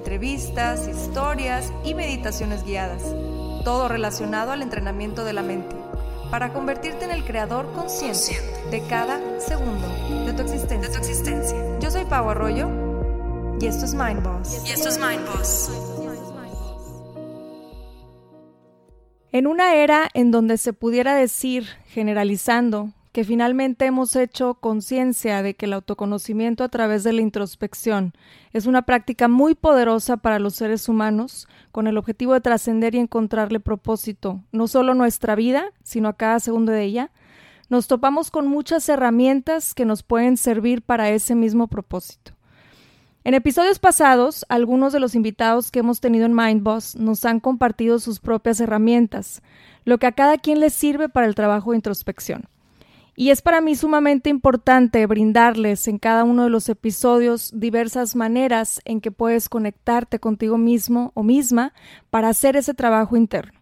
entrevistas, historias y meditaciones guiadas, todo relacionado al entrenamiento de la mente, para convertirte en el creador consciente de cada segundo de tu existencia. Yo soy Pau Arroyo y esto es Mind Boss. Y esto es Mind Boss. En una era en donde se pudiera decir, generalizando, que finalmente hemos hecho conciencia de que el autoconocimiento a través de la introspección es una práctica muy poderosa para los seres humanos, con el objetivo de trascender y encontrarle propósito, no solo a nuestra vida, sino a cada segundo de ella, nos topamos con muchas herramientas que nos pueden servir para ese mismo propósito. En episodios pasados, algunos de los invitados que hemos tenido en Mindboss nos han compartido sus propias herramientas, lo que a cada quien le sirve para el trabajo de introspección. Y es para mí sumamente importante brindarles en cada uno de los episodios diversas maneras en que puedes conectarte contigo mismo o misma para hacer ese trabajo interno,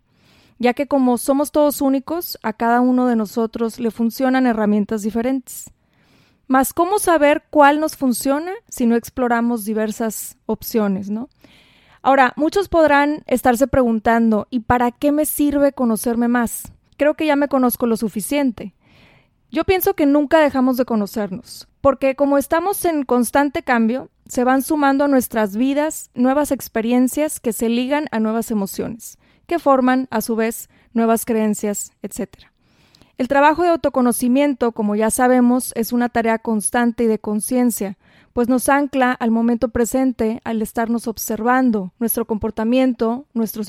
ya que como somos todos únicos, a cada uno de nosotros le funcionan herramientas diferentes. Mas, ¿cómo saber cuál nos funciona si no exploramos diversas opciones, no? Ahora, muchos podrán estarse preguntando, ¿y para qué me sirve conocerme más? Creo que ya me conozco lo suficiente. Yo pienso que nunca dejamos de conocernos, porque como estamos en constante cambio, se van sumando a nuestras vidas nuevas experiencias que se ligan a nuevas emociones, que forman, a su vez, nuevas creencias, etc. El trabajo de autoconocimiento, como ya sabemos, es una tarea constante y de conciencia, pues nos ancla al momento presente al estarnos observando nuestro comportamiento, nuestros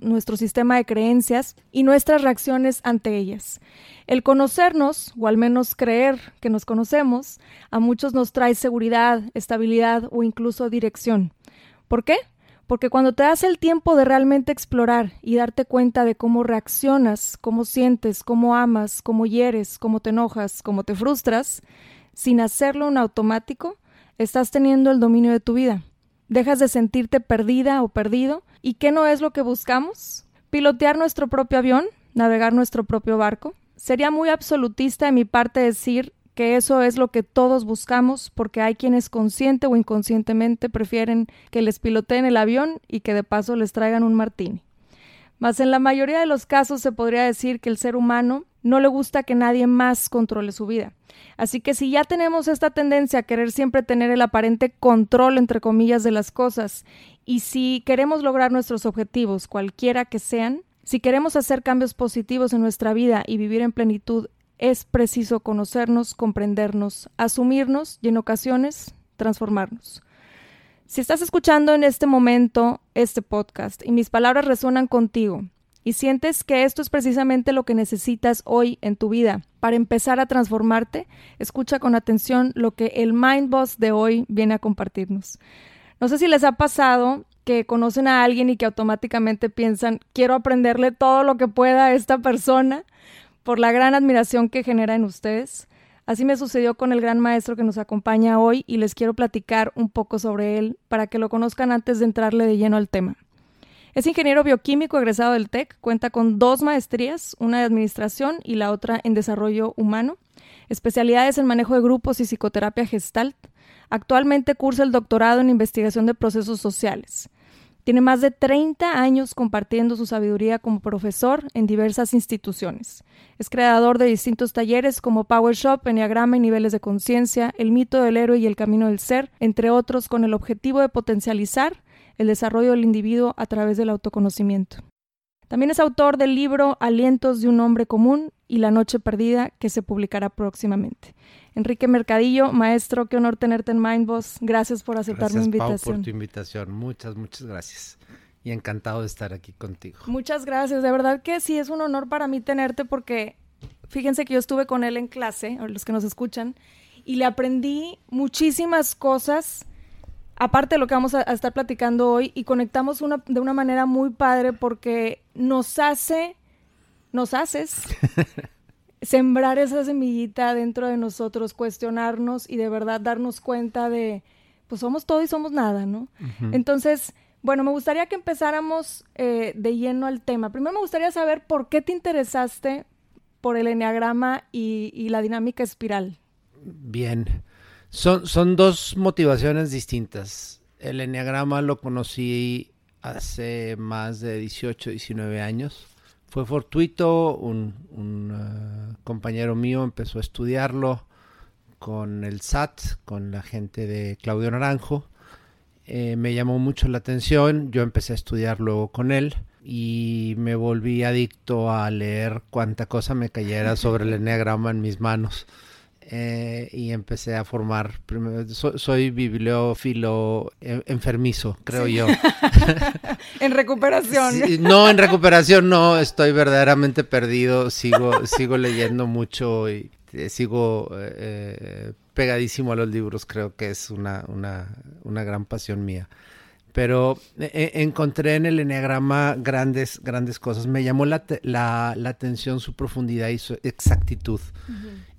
nuestro sistema de creencias y nuestras reacciones ante ellas. El conocernos, o al menos creer que nos conocemos, a muchos nos trae seguridad, estabilidad o incluso dirección. ¿Por qué? Porque cuando te das el tiempo de realmente explorar y darte cuenta de cómo reaccionas, cómo sientes, cómo amas, cómo hieres, cómo te enojas, cómo te frustras, sin hacerlo en automático, estás teniendo el dominio de tu vida. Dejas de sentirte perdida o perdido. ¿Y qué no es lo que buscamos? Pilotear nuestro propio avión, navegar nuestro propio barco. Sería muy absolutista de mi parte decir que eso es lo que todos buscamos porque hay quienes consciente o inconscientemente prefieren que les piloteen el avión y que de paso les traigan un martini. Mas en la mayoría de los casos se podría decir que el ser humano no le gusta que nadie más controle su vida. Así que si ya tenemos esta tendencia a querer siempre tener el aparente control, entre comillas, de las cosas, y si queremos lograr nuestros objetivos, cualquiera que sean, si queremos hacer cambios positivos en nuestra vida y vivir en plenitud, es preciso conocernos, comprendernos, asumirnos y en ocasiones transformarnos. Si estás escuchando en este momento este podcast y mis palabras resuenan contigo, y sientes que esto es precisamente lo que necesitas hoy en tu vida para empezar a transformarte, escucha con atención lo que el Mind Boss de hoy viene a compartirnos. No sé si les ha pasado que conocen a alguien y que automáticamente piensan, quiero aprenderle todo lo que pueda a esta persona por la gran admiración que genera en ustedes. Así me sucedió con el gran maestro que nos acompaña hoy y les quiero platicar un poco sobre él para que lo conozcan antes de entrarle de lleno al tema. Es ingeniero bioquímico egresado del TEC, cuenta con dos maestrías, una de administración y la otra en desarrollo humano, especialidades en manejo de grupos y psicoterapia gestalt. Actualmente cursa el doctorado en investigación de procesos sociales. Tiene más de 30 años compartiendo su sabiduría como profesor en diversas instituciones. Es creador de distintos talleres como Power Shop, Enneagrama y Niveles de Conciencia, El mito del héroe y el camino del ser, entre otros, con el objetivo de potencializar el desarrollo del individuo a través del autoconocimiento. También es autor del libro Alientos de un hombre común y La noche perdida, que se publicará próximamente. Enrique Mercadillo, maestro, qué honor tenerte en Mindboss. Gracias por aceptar mi invitación. Gracias, por tu invitación. Muchas, muchas gracias. Y encantado de estar aquí contigo. Muchas gracias. De verdad que sí es un honor para mí tenerte porque fíjense que yo estuve con él en clase, los que nos escuchan, y le aprendí muchísimas cosas aparte de lo que vamos a, estar platicando hoy, y conectamos una, de una manera muy padre porque nos hace, nos haces sembrar esa semillita dentro de nosotros, cuestionarnos y de verdad darnos cuenta de, pues somos todo y somos nada, ¿no? Entonces, bueno, me gustaría que empezáramos eh, de lleno al tema. Primero me gustaría saber por qué te interesaste por el enneagrama y, la dinámica espiral. Bien, son, son dos motivaciones distintas. El enneagrama lo conocí hace más de 18, 19 años. Fue fortuito, un, uh, compañero mío empezó a estudiarlo con el SAT, con la gente de Claudio Naranjo. Eh, me llamó mucho la atención, yo empecé a estudiar luego con él y me volví adicto a leer cuánta cosa me cayera sobre el enneagrama en mis manos. Eh, y empecé a formar. soy bibliófilo eh, enfermizo, creo yo. en recuperación. no, en recuperación no, estoy verdaderamente perdido. Sigo, sigo leyendo mucho y eh, sigo pegadísimo a los libros. Creo que es una, una, una gran pasión mía pero eh, eh, encontré en el enneagrama grandes, grandes cosas. Me llamó la, la, atención su profundidad y su exactitud.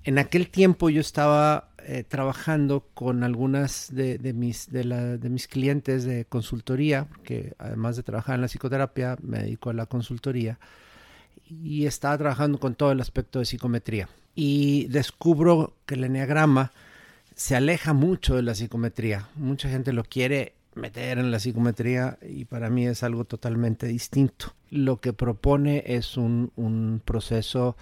En aquel tiempo yo estaba eh, trabajando con algunas de, de mis, de, la, de, mis clientes de consultoría, que además de trabajar en la psicoterapia, me dedico a la consultoría, y estaba trabajando con todo el aspecto de psicometría. Y descubro que el enneagrama se aleja mucho de la psicometría. Mucha gente lo quiere meter en la psicometría y para mí es algo totalmente distinto. Lo que propone es un, un proceso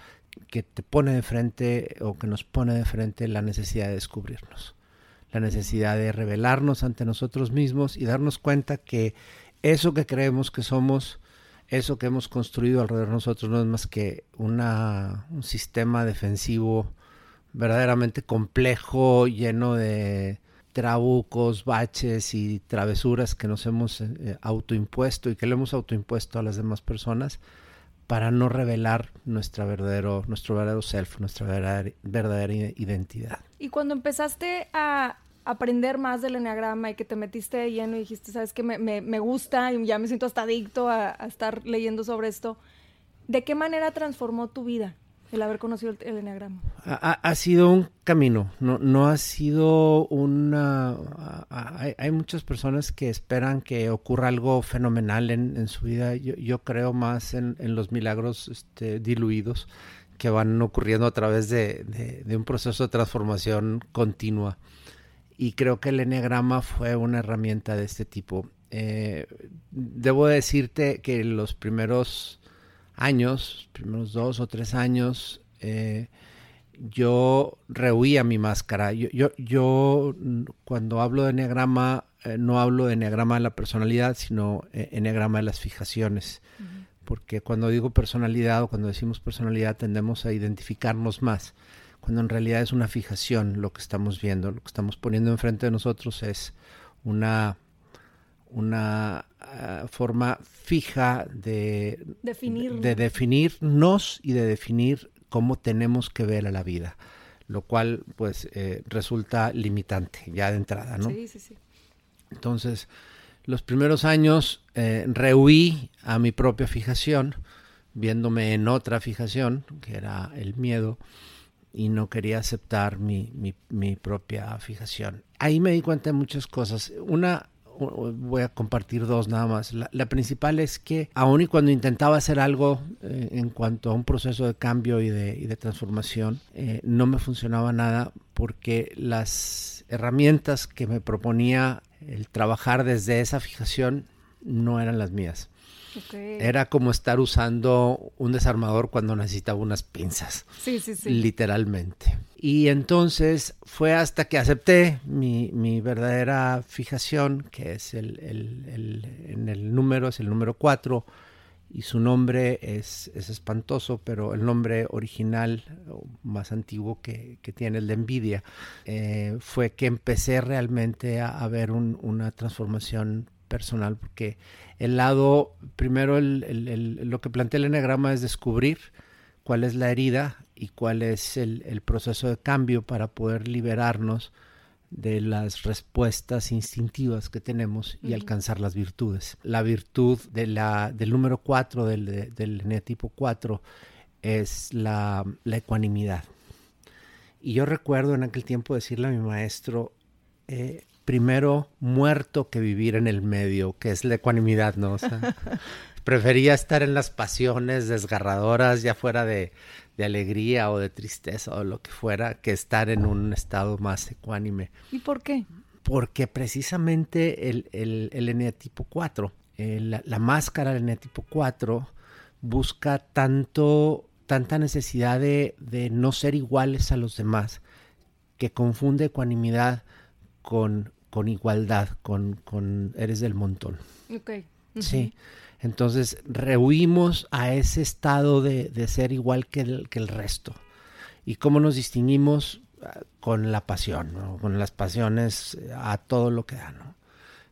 que te pone de frente o que nos pone de frente la necesidad de descubrirnos, la necesidad de revelarnos ante nosotros mismos y darnos cuenta que eso que creemos que somos, eso que hemos construido alrededor de nosotros no es más que una, un sistema defensivo verdaderamente complejo, lleno de trabucos, baches y travesuras que nos hemos eh, autoimpuesto y que le hemos autoimpuesto a las demás personas para no revelar nuestra verdadero, nuestro verdadero self, nuestra verdadera, identidad. Y cuando empezaste a aprender más del enneagrama y que te metiste de lleno y dijiste, sabes que me, me, gusta y ya me siento hasta adicto a estar leyendo sobre esto, ¿de qué manera transformó tu vida? El haber conocido el, enneagrama? Ha, sido un camino, no, no ha sido una... Hay, muchas personas que esperan que ocurra algo fenomenal en, su vida. Yo, creo más en, los milagros este, diluidos que van ocurriendo a través de, un proceso de transformación continua. Y creo que el enneagrama fue una herramienta de este tipo. Eh, debo decirte que los primeros años, primeros dos o tres años, eh, yo rehuía mi máscara. Yo, yo, yo cuando hablo de enneagrama, eh, no hablo de enneagrama de la personalidad, sino eh, enneagrama de las fijaciones. Porque cuando digo personalidad o cuando decimos personalidad tendemos a identificarnos más, cuando en realidad es una fijación lo que estamos viendo, lo que estamos poniendo enfrente de nosotros es una una ah, forma fija de, de definirnos y de definir cómo tenemos que ver a la vida, lo cual pues eh, resulta limitante ya de entrada, ¿no? Sí, sí, sí. Entonces, los primeros años eh, rehuí a mi propia fijación, viéndome en otra fijación, que era el miedo, y no quería aceptar mi, mi, mi propia fijación. Ahí me di cuenta de muchas cosas. Una voy a compartir dos nada más. La, principal es que aun y cuando intentaba hacer algo eh, en cuanto a un proceso de cambio y de, transformación, eh, no me funcionaba nada porque las herramientas que me proponía el trabajar desde esa fijación no eran las mías. Era como estar usando un desarmador cuando necesitaba unas pinzas. Sí, sí, sí. Literalmente. Y entonces fue hasta que acepté mi, mi verdadera fijación, que es el, el, en el número, es el número 4, y su nombre es, es, espantoso, pero el nombre original, más antiguo que, que tiene, el de envidia, eh, fue que empecé realmente a, ver una transformación personal, porque el lado, primero el, el, lo que plantea el enagrama es descubrir cuál es la herida y cuál es el, proceso de cambio para poder liberarnos de las respuestas instintivas que tenemos y alcanzar las virtudes. La virtud de la, del número 4, del, del eneatipo 4, es la, ecuanimidad. Y yo recuerdo en aquel tiempo decirle a mi maestro, eh, primero muerto que vivir en el medio, que es la ecuanimidad, ¿no? O sea, prefería estar en las pasiones desgarradoras, ya fuera de, alegría o de tristeza o lo que fuera, que estar en un estado más ecuánime. ¿Y por qué? Porque precisamente el, el, el eneatipo 4, la, la, máscara del eneatipo 4 busca tanto, tanta necesidad de, de no ser iguales a los demás, que confunde ecuanimidad con, con igualdad, con, con eres del montón. Ok. Sí. Entonces rehuimos a ese estado de, de ser igual que el, que el, resto. ¿Y cómo nos distinguimos? Con la pasión, ¿no? con las pasiones eh, a todo lo que da. ¿no?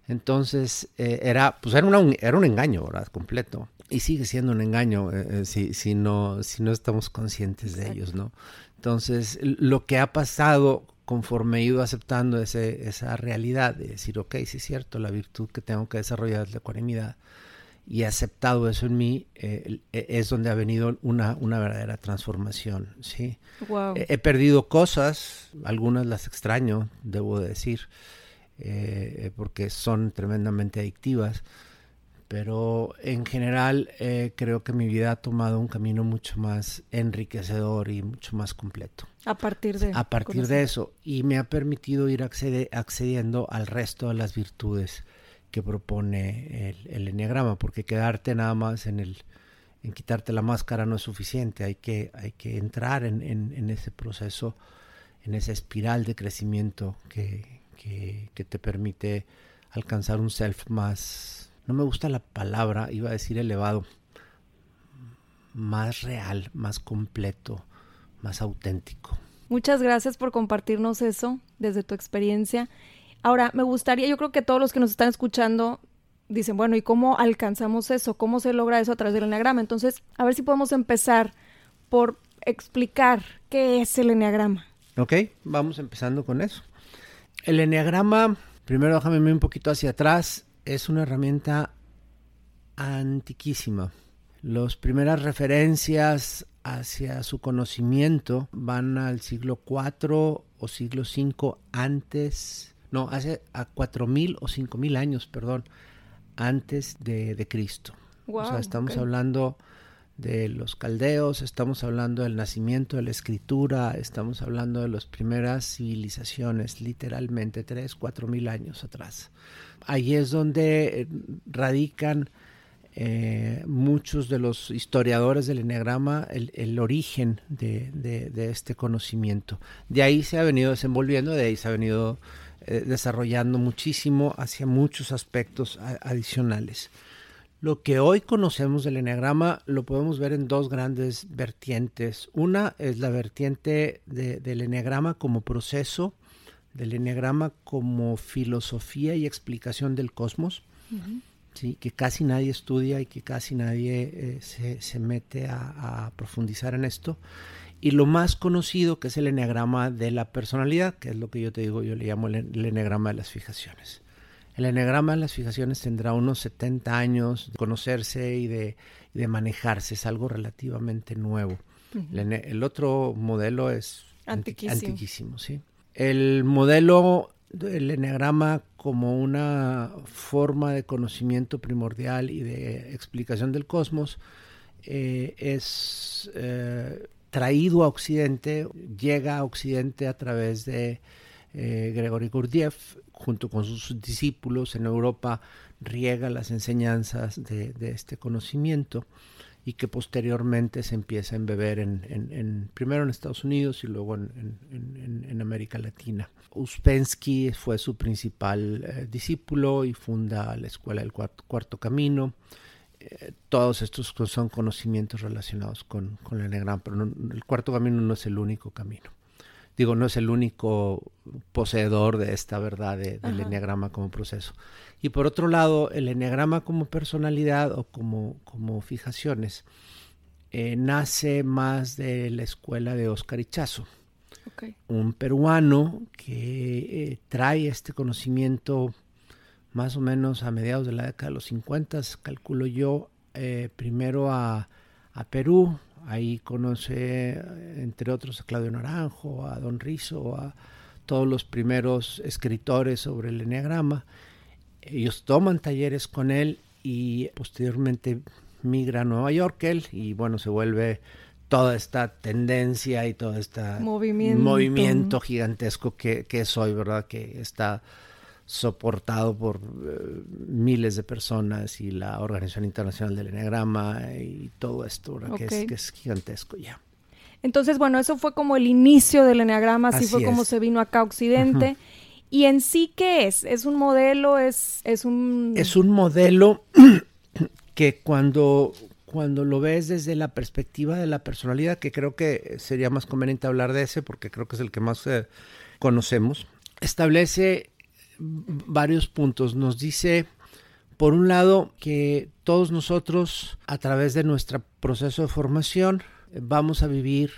Entonces eh, era, pues era, una, era un engaño, ¿verdad? Completo. Y sigue siendo un engaño eh, si, si, no, si no estamos conscientes de ellos, ¿no? Entonces, lo que ha pasado conforme he ido aceptando ese, esa realidad de decir, ok, sí es cierto, la virtud que tengo que desarrollar es la ecuanimidad y he aceptado eso en mí, eh, e, es donde ha venido una, una verdadera transformación, ¿sí? He, perdido cosas, algunas las extraño, debo decir, eh, porque son tremendamente adictivas, pero en general eh, creo que mi vida ha tomado un camino mucho más enriquecedor y mucho más completo. A partir de, a partir de eso. Y me ha permitido ir accediendo al resto de las virtudes que propone el, el enneagrama, porque quedarte nada más en el en quitarte la máscara no es suficiente, hay que, hay que entrar en, en, ese proceso, en esa espiral de crecimiento que, que, que te permite alcanzar un self más no me gusta la palabra, iba a decir elevado, más real, más completo, más auténtico. Muchas gracias por compartirnos eso desde tu experiencia. Ahora, me gustaría, yo creo que todos los que nos están escuchando dicen, bueno, ¿y cómo alcanzamos eso? ¿Cómo se logra eso a través del enneagrama? Entonces, a ver si podemos empezar por explicar qué es el enneagrama. Ok, vamos empezando con eso. El enneagrama, primero déjame un poquito hacia atrás es una herramienta antiquísima. Las primeras referencias hacia su conocimiento van al siglo IV o siglo V antes, no, hace a 4.000 o 5.000 años, perdón, antes de, de Cristo. o sea, estamos hablando de los caldeos, estamos hablando del nacimiento de la escritura, estamos hablando de las primeras civilizaciones, literalmente tres, cuatro mil años atrás. Ahí es donde eh, radican eh, muchos de los historiadores del Enneagrama el, origen de, este conocimiento. De ahí se ha venido desenvolviendo, de ahí se ha venido eh, desarrollando muchísimo hacia muchos aspectos adicionales. Lo que hoy conocemos del Enneagrama lo podemos ver en dos grandes vertientes. Una es la vertiente del Enneagrama como proceso, del Enneagrama como filosofía y explicación del cosmos, ¿sí? que casi nadie estudia y que casi nadie eh, se, se, mete a, a, profundizar en esto. Y lo más conocido que es el Enneagrama de la personalidad, que es lo que yo te digo, yo le llamo el, el Enneagrama de las fijaciones. El enegrama de las fijaciones tendrá unos 70 años de conocerse y de, manejarse, es algo relativamente nuevo. el, otro modelo es antiquísimo. ¿sí? El modelo del enegrama como una forma de conocimiento primordial y de explicación del cosmos eh, es eh, traído a Occidente, llega a Occidente a través de eh, Gregory Gurdjieff, junto con sus discípulos en Europa, riega las enseñanzas de, este conocimiento y que posteriormente se empieza a embeber en, primero en Estados Unidos y luego en, América Latina. Uspensky fue su principal eh, discípulo y funda la Escuela del Cuarto, Camino. Eh, todos estos son conocimientos relacionados con, con el Enneagrama, pero el Cuarto Camino no es el único camino digo, no es el único poseedor de esta verdad del enneagrama como proceso. Y por otro lado, el enneagrama como personalidad o como, como fijaciones eh, nace más de la escuela de Oscar Ichazo. un peruano que eh, trae este conocimiento más o menos a mediados de la década de los 50, calculo yo, eh, primero a, a, Perú, ahí conoce entre otros a Claudio Naranjo, a Don Rizo, a todos los primeros escritores sobre el enneagrama. Ellos toman talleres con él y posteriormente migra a Nueva York él y bueno, se vuelve toda esta tendencia y todo este movimiento, gigantesco que, que, es hoy, ¿verdad? Que está soportado por eh, miles de personas y la Organización Internacional del Enneagrama y todo esto, que, es, que, es, gigantesco ya. Entonces, bueno, eso fue como el inicio del Enneagrama, así, fue como se vino acá a Occidente. ¿Y en sí qué es? ¿Es un modelo? ¿Es, es un...? Es un modelo que cuando, cuando lo ves desde la perspectiva de la personalidad, que creo que sería más conveniente hablar de ese porque creo que es el que más eh, conocemos, establece varios puntos. Nos dice, por un lado, que todos nosotros, a través de nuestro proceso de formación, vamos a vivir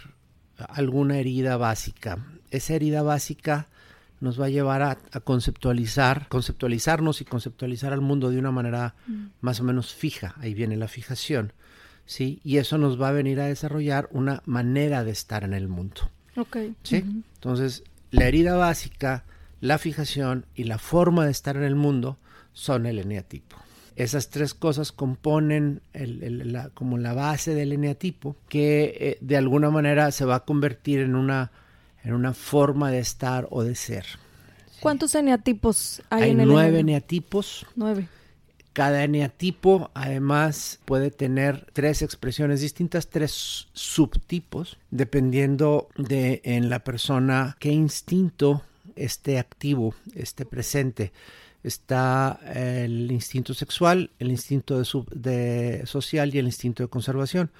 alguna herida básica. Esa herida básica nos va a llevar a, conceptualizar, conceptualizarnos y conceptualizar al mundo de una manera mm. más o menos fija. Ahí viene la fijación. ¿sí? Y eso nos va a venir a desarrollar una manera de estar en el mundo. ¿sí? Entonces, la herida básica, la fijación y la forma de estar en el mundo son el eneatipo. Esas tres cosas componen la, como la base del eneatipo que eh, de alguna manera se va a convertir en una en una forma de estar o de ser. ¿Cuántos eneatipos hay, hay en el nueve eneatipos. Nueve. Cada eneatipo además puede tener tres expresiones distintas, tres subtipos, dependiendo de en la persona qué instinto esté activo, esté presente. Está el instinto sexual, el instinto de, de social y el instinto de conservación.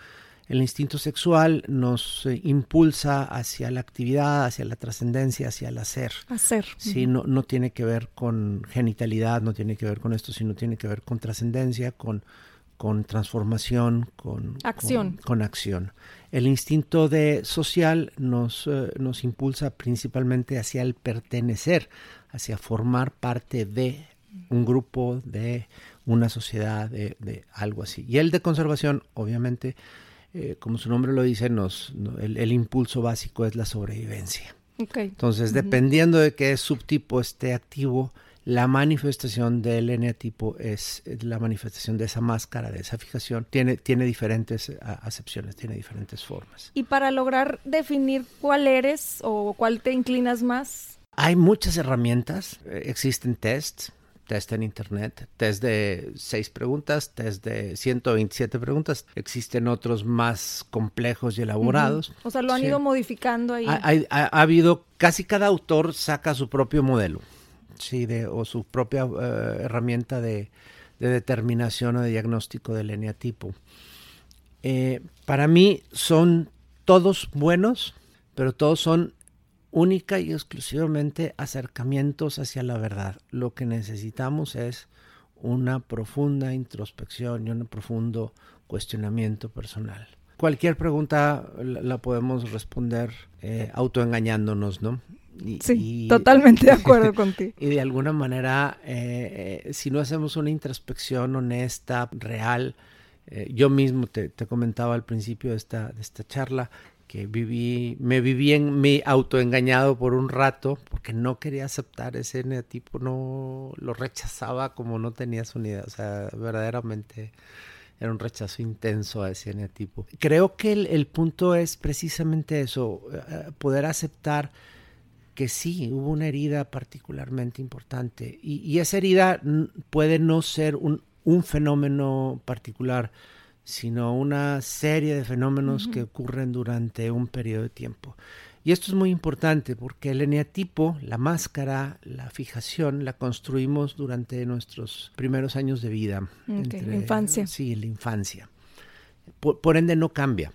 El instinto sexual nos eh, impulsa hacia la actividad, hacia la trascendencia, hacia el hacer. Hacer. Sí, no, no tiene que ver con genitalidad, no tiene que ver con esto, sino tiene que ver con trascendencia, con, con transformación, con acción. Con, acción. El instinto de social nos, eh, nos impulsa principalmente hacia el pertenecer, hacia formar parte de un grupo, de una sociedad, de, de algo así. Y el de conservación, obviamente, eh, como su nombre lo dice, nos, el, impulso básico es la sobrevivencia. Entonces, dependiendo de qué subtipo esté activo, la manifestación del eneatipo es la manifestación de esa máscara, de esa fijación. Tiene, tiene diferentes acepciones, tiene diferentes formas. Y para lograr definir cuál eres o cuál te inclinas más. Hay muchas herramientas, eh, existen tests, test en internet, test de seis preguntas, test de 127 preguntas. Existen otros más complejos y elaborados. O sea, lo han ido modificando ahí. Ha, habido, casi cada autor saca su propio modelo, sí, de, o su propia eh, herramienta de, determinación o de diagnóstico del eneatipo. Eh, para mí son todos buenos, pero todos son única y exclusivamente acercamientos hacia la verdad. Lo que necesitamos es una profunda introspección y un profundo cuestionamiento personal. Cualquier pregunta la, podemos responder eh, autoengañándonos, ¿no? sí, totalmente de acuerdo contigo. Y de alguna manera, eh, eh, si no hacemos una introspección honesta, real, yo mismo te, te, comentaba al principio de esta, de esta charla, que viví, me viví en mi autoengañado por un rato porque no quería aceptar ese tipo, no lo rechazaba como no tenía su unidad, o sea, verdaderamente era un rechazo intenso a ese tipo. Creo que el, punto es precisamente eso, eh, poder aceptar que sí, hubo una herida particularmente importante y, y esa herida puede no ser un, un fenómeno particular, sino una serie de fenómenos que ocurren durante un periodo de tiempo. Y esto es muy importante porque el eneatipo, la máscara, la fijación, la construimos durante nuestros primeros años de vida. la infancia. Sí, la infancia. Por, ende no cambia.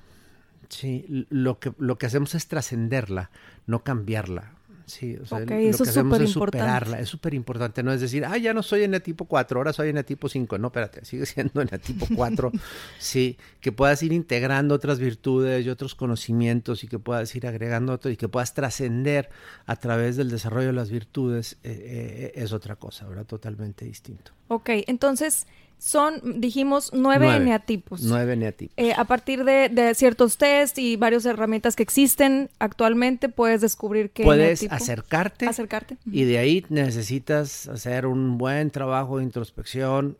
Sí, lo que, lo que hacemos es trascenderla, no cambiarla. Sí, o sea, lo que hacemos es superarla. Es súper importante. No es decir, ah, ya no soy eneatipo 4, ahora soy eneatipo 5. No, espérate, sigue siendo eneatipo 4. sí, que puedas ir integrando otras virtudes y otros conocimientos y que puedas ir agregando otro y que puedas trascender a través del desarrollo de las virtudes eh, eh, es otra cosa, ¿verdad? Totalmente distinto. Ok, entonces son, dijimos, nueve, Nueve. eneatipos. Nueve eneatipos. Eh, a partir de, de ciertos test y varias herramientas que existen actualmente, puedes descubrir qué Puedes eneatipo- acercarte acercarte. y de ahí necesitas hacer un buen trabajo de introspección.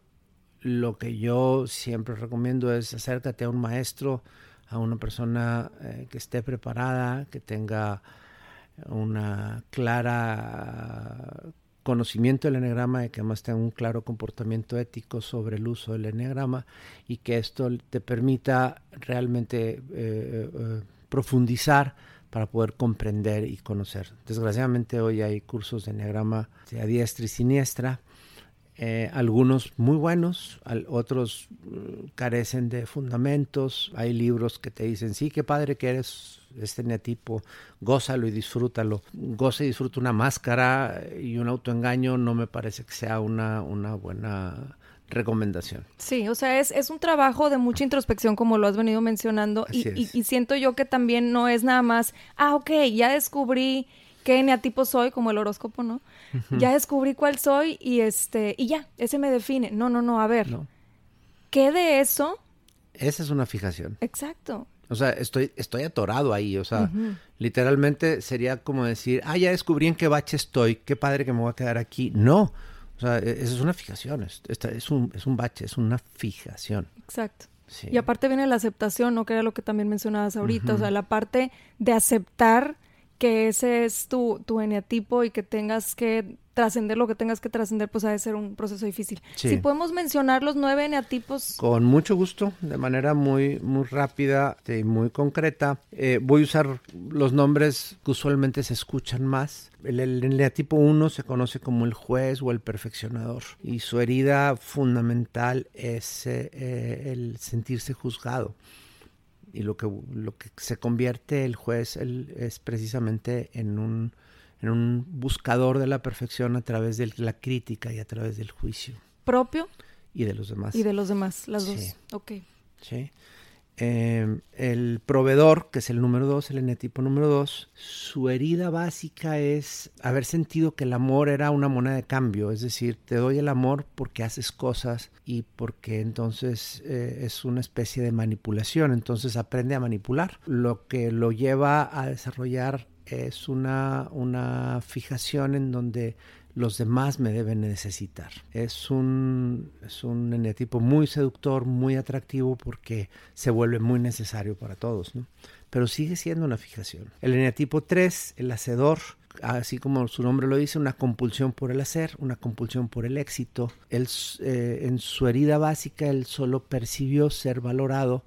Lo que yo siempre recomiendo es acércate a un maestro, a una persona eh, que esté preparada, que tenga una clara conocimiento del enneagrama y que además tenga un claro comportamiento ético sobre el uso del enneagrama y que esto te permita realmente eh, eh, profundizar para poder comprender y conocer. Desgraciadamente hoy hay cursos de enneagrama a diestra y siniestra, eh, algunos muy buenos, al- otros eh, carecen de fundamentos, hay libros que te dicen, sí, qué padre que eres este eneatipo, gózalo y disfrútalo. Goza y disfruta una máscara y un autoengaño no me parece que sea una, una buena recomendación. Sí, o sea, es, es un trabajo de mucha introspección, como lo has venido mencionando, y, y- y siento yo que también no es nada más, ah, ok, ya descubrí qué eneatipo soy, como el horóscopo, ¿no? Ya descubrí cuál soy y este, y ya, ese me define. No, no, no, a ver, ¿no? ¿qué de eso? Esa es una fijación. Exacto. O sea, estoy, estoy atorado ahí. O sea, literalmente sería como decir, ah, ya descubrí en qué bache estoy, qué padre que me voy a quedar aquí. No. O sea, e- esa es una fijación. Es, es, un, es un bache, es una fijación. Exacto. Sí. Y aparte viene la aceptación, ¿no? Que era lo que también mencionabas ahorita. O sea, la parte de aceptar que ese es tu, tu eneatipo y que tengas que trascender lo que tengas que trascender, pues ha de ser un proceso difícil. Sí. Si podemos mencionar los nueve eneatipos. Con mucho gusto, de manera muy, muy rápida y muy concreta. Eh, voy a usar los nombres que usualmente se escuchan más. El, el eneatipo 1 se conoce como el juez o el perfeccionador. Y su herida fundamental es eh, eh, el sentirse juzgado. Y lo que, lo que se convierte el juez el- es precisamente en un, en un buscador de la perfección a través de la crítica y a través del juicio propio y de los demás. y de los demás, las Sí. dos. Ok. ¿sí? Eh, el proveedor, que es el número dos, el eneatipo número dos, su herida básica es haber sentido que el amor era una moneda de cambio, es decir, te doy el amor porque haces cosas y porque entonces eh, es una especie de manipulación, entonces aprende a manipular, lo que lo lleva a desarrollar es una, una fijación en donde los demás me deben necesitar. Es un, es un eneatipo muy seductor, muy atractivo porque se vuelve muy necesario para todos, ¿no? Pero sigue siendo una fijación. El eneatipo 3, el hacedor, así como su nombre lo dice, una compulsión por el hacer, una compulsión por el éxito. Él, eh, en su herida básica, él solo percibió ser valorado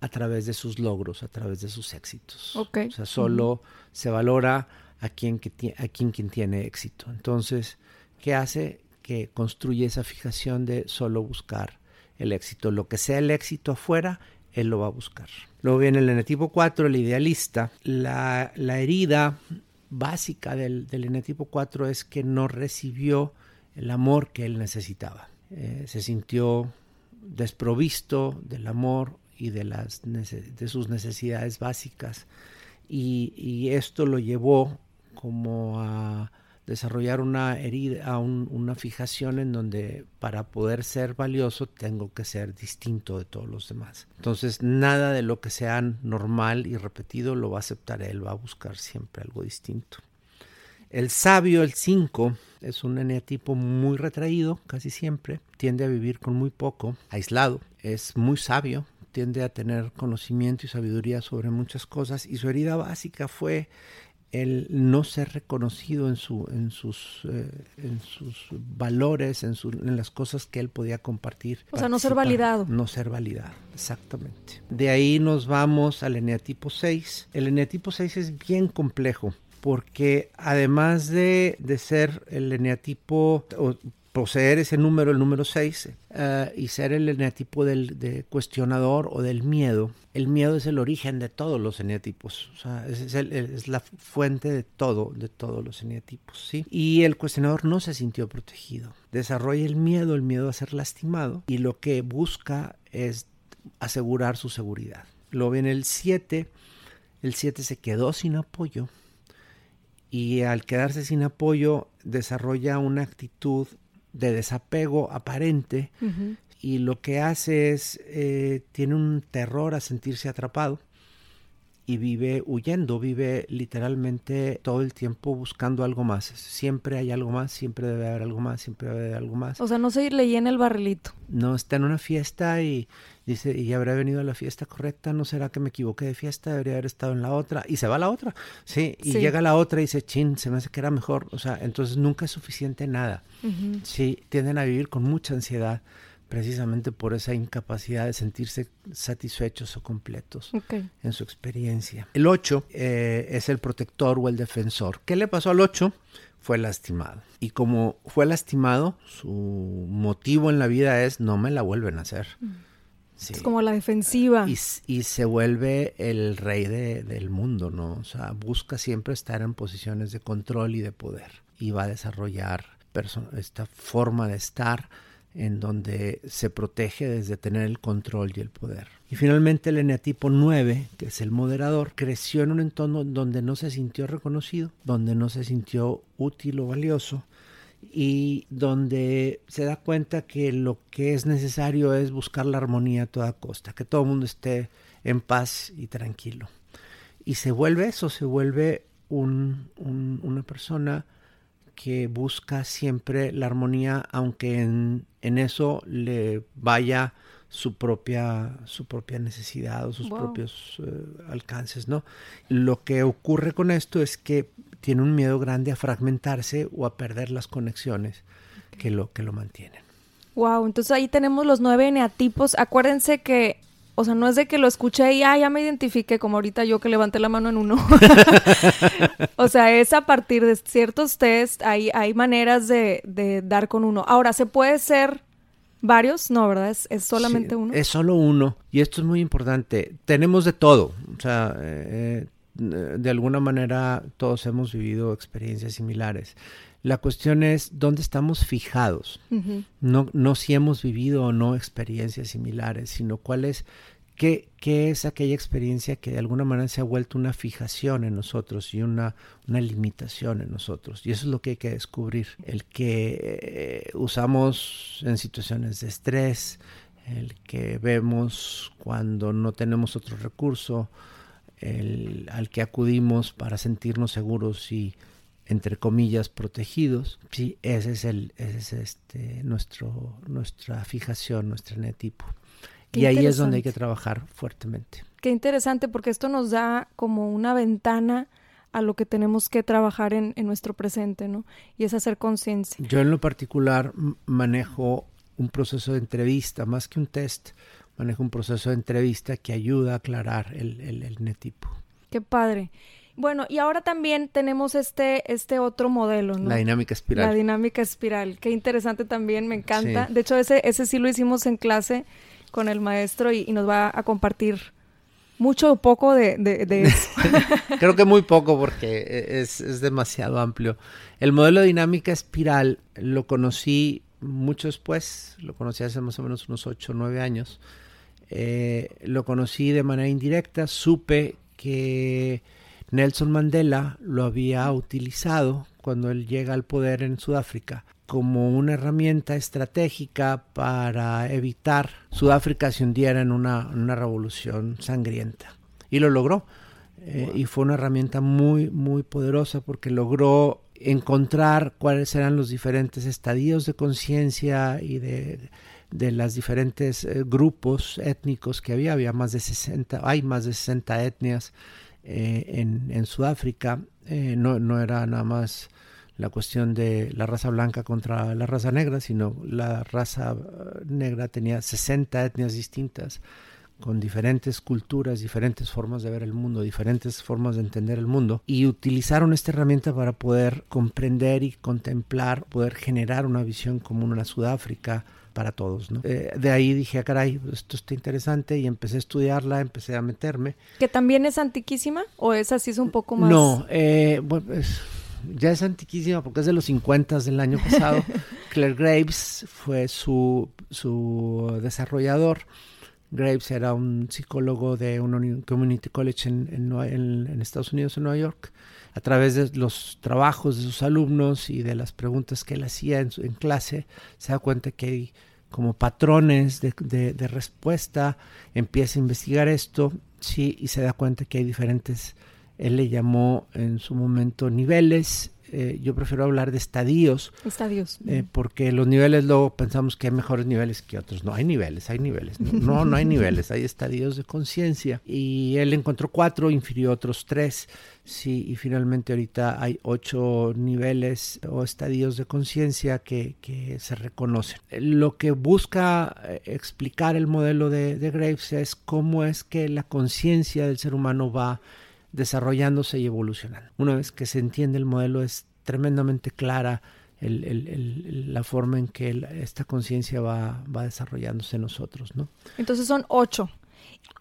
a través de sus logros, a través de sus éxitos. Ok. O sea, solo se valora a quien, que a quien, quien tiene éxito. Entonces, ¿qué hace? Que construye esa fijación de solo buscar el éxito. Lo que sea el éxito afuera, él lo va a buscar. Luego viene el eneatipo 4, el idealista. La, la herida básica del, del eneatipo 4 es que no recibió el amor que él necesitaba. Eh, se sintió desprovisto del amor y de, las, de sus necesidades básicas. Y, y esto lo llevó como a desarrollar una herida, una fijación en donde para poder ser valioso tengo que ser distinto de todos los demás. Entonces nada de lo que sea normal y repetido lo va a aceptar él, va a buscar siempre algo distinto. El sabio, el 5, es un eneatipo muy retraído, casi siempre. Tiende a vivir con muy poco, aislado. Es muy sabio, tiende a tener conocimiento y sabiduría sobre muchas cosas. Y su herida básica fue el no ser reconocido en, su, en, sus, eh, en sus valores, en, su- en las cosas que él podía compartir. O sea, no ser validado. No ser validado, exactamente. De ahí nos vamos al eneatipo 6. El eneatipo 6 es bien complejo porque además de, de ser el eneatipo, o poseer ese número, el número 6, eh, y ser el eneatipo del de cuestionador o del miedo. El miedo es el origen de todos los eneatipos, es, la fuente de todo, de todos los eneatipos, ¿sí? Y el cuestionador no se sintió protegido. Desarrolla el miedo, el miedo a ser lastimado, y lo que busca es asegurar su seguridad. Luego viene el 7, el 7 se quedó sin apoyo, y al quedarse sin apoyo desarrolla una actitud de desapego aparente y lo que hace es, eh, tiene un terror a sentirse atrapado y vive huyendo, vive literalmente todo el tiempo buscando algo más. Siempre hay algo más, siempre debe haber algo más, siempre debe haber algo más. O sea, no se le llena el barrilito. No, está en una fiesta y dice, y habrá venido a la fiesta correcta, no será que me equivoqué de fiesta, debería haber estado en la otra, y se va a la otra, sí, y llega la otra y dice, chin, se me hace que era mejor, o sea, entonces nunca es suficiente nada, sí, tienden a vivir con mucha ansiedad, precisamente por esa incapacidad de sentirse satisfechos o completos en su experiencia. El 8 eh, es el protector o el defensor. ¿Qué le pasó al 8? Fue lastimado. Y como fue lastimado, su motivo en la vida es no me la vuelven a hacer. Mm. Es como la defensiva. Y, se vuelve el rey del mundo, ¿no? O sea, busca siempre estar en posiciones de control y de poder. Y va a desarrollar esta forma de estar en donde se protege desde tener el control y el poder. Y finalmente el eneatipo 9, que es el moderador, creció en un entorno donde no se sintió reconocido, donde no se sintió útil o valioso y donde se da cuenta que lo que es necesario es buscar la armonía a toda costa, que todo el mundo esté en paz y tranquilo. Y se vuelve eso, se vuelve un, una persona que busca siempre la armonía, aunque en, eso le vaya su propia, su propia necesidad o sus propios eh, alcances, ¿no? Lo que ocurre con esto es que tiene un miedo grande a fragmentarse o a perder las conexiones que lo, que lo mantienen. Wow, entonces ahí tenemos los nueve eneatipos. Acuérdense que o sea, no es de que lo escuché y ah, ya me identifique, como ahorita yo que levanté la mano en uno. o sea, es a partir de ciertos test, hay, hay maneras de, de dar con uno. Ahora, ¿se puede ser varios? No, ¿verdad? Es, solamente uno. Es solo uno. Y esto es muy importante. Tenemos de todo. O sea, eh, de alguna manera todos hemos vivido experiencias similares. La cuestión es dónde estamos fijados, no, no si hemos vivido o no experiencias similares, sino cuál es, qué, qué, es aquella experiencia que de alguna manera se ha vuelto una fijación en nosotros y una, una limitación en nosotros. Y eso es lo que hay que descubrir, el que eh, usamos en situaciones de estrés, el que vemos cuando no tenemos otro recurso, el, al que acudimos para sentirnos seguros y entre comillas, protegidos. Sí, ese es, el, ese es este, nuestro, nuestra fijación, nuestro eneatipo. y ahí es donde hay que trabajar fuertemente. Qué interesante, porque esto nos da como una ventana a lo que tenemos que trabajar en, en nuestro presente, ¿no? Y es hacer conciencia. Yo en lo particular manejo un proceso de entrevista, más que un test, manejo un proceso de entrevista que ayuda a aclarar el, el, el netipo. Qué padre. Bueno, y ahora también tenemos este, este otro modelo, ¿no? La dinámica espiral. La dinámica espiral. Qué interesante también, me encanta. De hecho, ese, ese sí lo hicimos en clase con el maestro y, nos va a compartir mucho o poco de, de, eso. Creo que muy poco porque es, es, demasiado amplio. El modelo de dinámica espiral lo conocí mucho después, lo conocí hace más o menos unos 8 o 9 años. Eh, lo conocí de manera indirecta, supe que Nelson Mandela lo había utilizado cuando él llega al poder en Sudáfrica como una herramienta estratégica para evitar Sudáfrica se hundiera en una, revolución sangrienta. Y lo logró. Eh, y fue una herramienta muy, muy poderosa porque logró encontrar cuáles eran los diferentes estadios de conciencia y de, de los diferentes eh, grupos étnicos que había. Había más de 60, hay más de 60 etnias eh, en, Sudáfrica. Eh, no, no, era nada más la cuestión de la raza blanca contra la raza negra, sino la raza eh, negra tenía 60 etnias distintas con diferentes culturas, diferentes formas de ver el mundo, diferentes formas de entender el mundo, y utilizaron esta herramienta para poder comprender y contemplar, poder generar una visión común a Sudáfrica, para todos. ¿no? Eh, de ahí dije, ah, caray, esto está interesante y empecé a estudiarla, empecé a meterme. ¿Que también es antiquísima o es así, es un poco más? No, eh, bueno, ya es antiquísima porque es de los 50 del año pasado. Claire Graves fue su, su desarrollador. Graves era un psicólogo de un community college en, en, Estados Unidos, en Nueva York. A través de los trabajos de sus alumnos y de las preguntas que él hacía en, en clase, se da cuenta que hay como patrones de, de, respuesta, empieza a investigar esto, sí, y se da cuenta que hay diferentes, él le llamó en su momento niveles eh, yo prefiero hablar de estadios. Estadios. Eh, porque los niveles luego pensamos que hay mejores niveles que otros. No, hay niveles, hay niveles. No, no, hay niveles, hay estadios de conciencia. Y él encontró cuatro, infirió otros tres. Sí, y finalmente ahorita hay ocho niveles o estadios de conciencia que, que, se reconocen. Lo que busca eh, explicar el modelo de, de Graves es cómo es que la conciencia del ser humano va desarrollándose y evolucionando. Una vez que se entiende el modelo es tremendamente clara la forma en que esta conciencia va, va, desarrollándose en nosotros, ¿no? Entonces son ocho.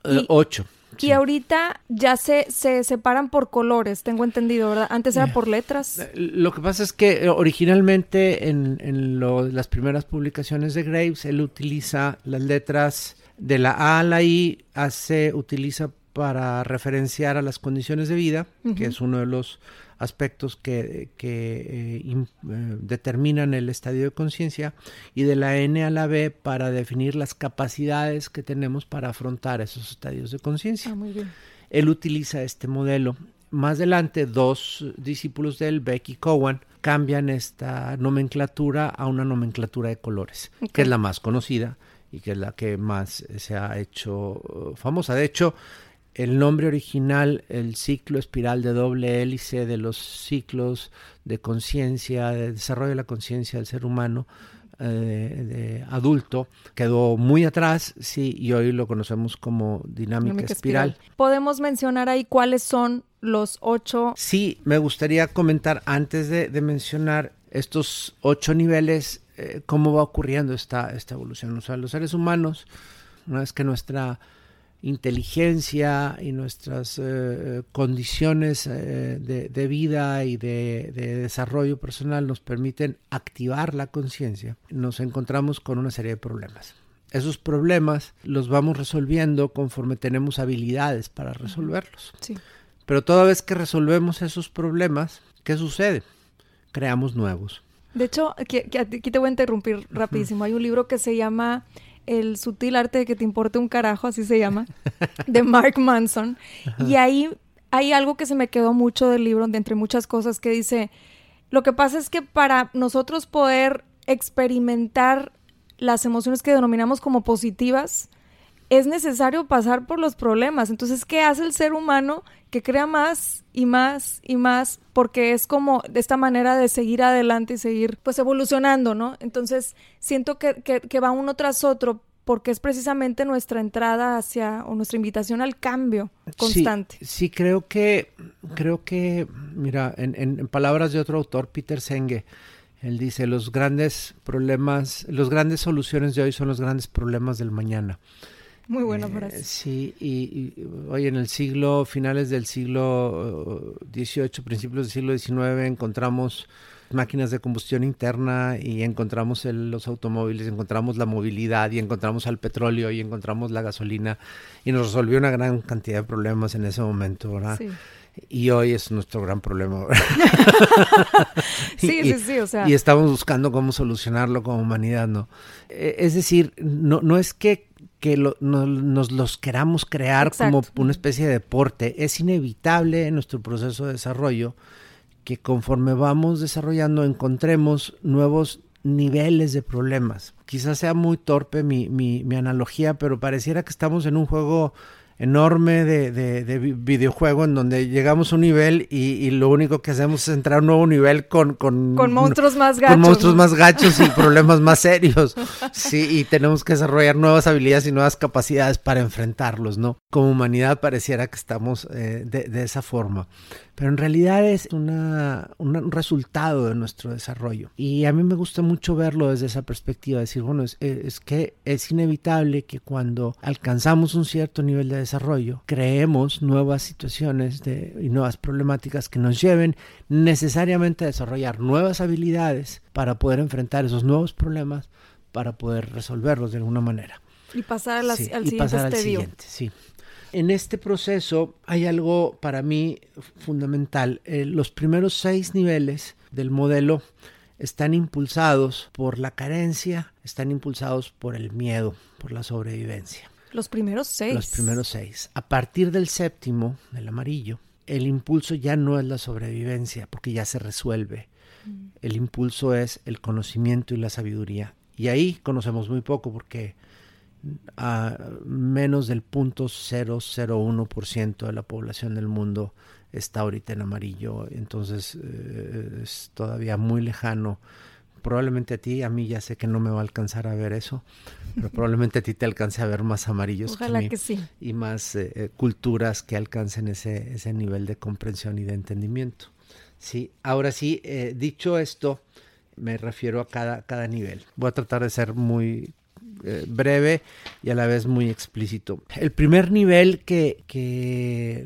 Eh, ocho. Y ahorita ya se, se separan por colores, tengo entendido, ¿verdad? Antes era por letras. Eh, lo que pasa es que originalmente en, en las primeras publicaciones de Graves, él utiliza las letras de la A a la I, hace, utiliza para referenciar a las condiciones de vida, que es uno de los aspectos que, que eh, eh, determinan el estadio de conciencia, y de la N a la B para definir las capacidades que tenemos para afrontar esos estadios de conciencia. Ah, él utiliza este modelo. Más adelante, dos discípulos de él, Beck y Cowan, cambian esta nomenclatura a una nomenclatura de colores, que es la más conocida y que es la que más se ha hecho uh, famosa. De hecho, el nombre original, el ciclo espiral de doble hélice de los ciclos de conciencia, de desarrollo de la conciencia del ser humano eh, de adulto, quedó muy atrás, sí, y hoy lo conocemos como dinámica, espiral. ¿Podemos mencionar ahí cuáles son los ocho? Sí, me gustaría comentar antes de, mencionar estos ocho niveles, eh, cómo va ocurriendo esta, esta evolución. O sea, los seres humanos, una vez que nuestra inteligencia y nuestras eh, condiciones eh, de, vida y de, desarrollo personal nos permiten activar la conciencia, nos encontramos con una serie de problemas. Esos problemas los vamos resolviendo conforme tenemos habilidades para resolverlos. Pero toda vez que resolvemos esos problemas, ¿qué sucede? Creamos nuevos. De hecho, aquí, aquí te voy a interrumpir rapidísimo. Hay un libro que se llama el sutil arte de que te importe un carajo, así se llama, de Mark Manson. Y ahí hay algo que se me quedó mucho del libro, de entre muchas cosas, que dice, lo que pasa es que para nosotros poder experimentar las emociones que denominamos como positivas, es necesario pasar por los problemas. Entonces, ¿qué hace el ser humano que crea más y más y más? Porque es como de esta manera de seguir adelante y seguir pues evolucionando, ¿no? Entonces, siento que, que, va uno tras otro porque es precisamente nuestra entrada hacia o nuestra invitación al cambio constante. Sí, creo que, creo que, mira, en, en, palabras de otro autor, Peter Senge, él dice, los grandes problemas, los grandes soluciones de hoy son los grandes problemas del mañana. Muy buena eh, frase. sí, y, hoy en el siglo, finales del siglo XVIII, uh, principios del siglo XIX, encontramos máquinas de combustión interna y encontramos los automóviles, encontramos la movilidad y encontramos al petróleo y encontramos la gasolina y nos resolvió una gran cantidad de problemas en ese momento, ¿verdad? Sí. Y hoy es nuestro gran problema. sí, sí, sí, o sea. Y estamos buscando cómo solucionarlo como humanidad, ¿no? E, es decir, no, no es que que nos los queramos crear como una especie de deporte. Es inevitable en nuestro proceso de desarrollo que conforme vamos desarrollando encontremos nuevos niveles de problemas. Quizás sea muy torpe mi, mi, mi analogía, pero pareciera que estamos en un juego enorme de, videojuego en donde llegamos a un nivel y, lo único que hacemos es entrar a un nuevo nivel con... Con, monstruos más gachos. Con monstruos más gachos y problemas más serios. Sí, y tenemos que desarrollar nuevas habilidades y nuevas capacidades para enfrentarlos, ¿no? Como humanidad pareciera que estamos eh, de esa forma pero en realidad es una, un resultado de nuestro desarrollo. Y a mí me gusta mucho verlo desde esa perspectiva, decir, bueno, es, es, que es inevitable que cuando alcanzamos un cierto nivel de desarrollo, creemos nuevas situaciones de, y nuevas problemáticas que nos lleven necesariamente a desarrollar nuevas habilidades para poder enfrentar esos nuevos problemas, para poder resolverlos de alguna manera. Y pasar al siguiente pasar al siguiente, sí. En este proceso hay algo para mí fundamental. Eh, los primeros seis niveles del modelo están impulsados por la carencia, están impulsados por el miedo, por la sobrevivencia. Los primeros seis. Los primeros seis. A partir del séptimo, del amarillo, el impulso ya no es la sobrevivencia, porque ya se resuelve. Mm. El impulso es el conocimiento y la sabiduría. Y ahí conocemos muy poco porque a menos del 0.001% de la población del mundo está ahorita en amarillo, entonces eh, es todavía muy lejano. Probablemente a ti, a mí ya sé que no me va a alcanzar a ver eso, pero probablemente a ti te alcance a ver más amarillos que, sí. y más eh, eh, culturas que alcancen ese, ese nivel de comprensión y de entendimiento. Sí, ahora sí, dicho esto, me refiero a cada, cada nivel. Voy a tratar de ser muy eh, breve y a la vez muy explícito. El primer nivel que,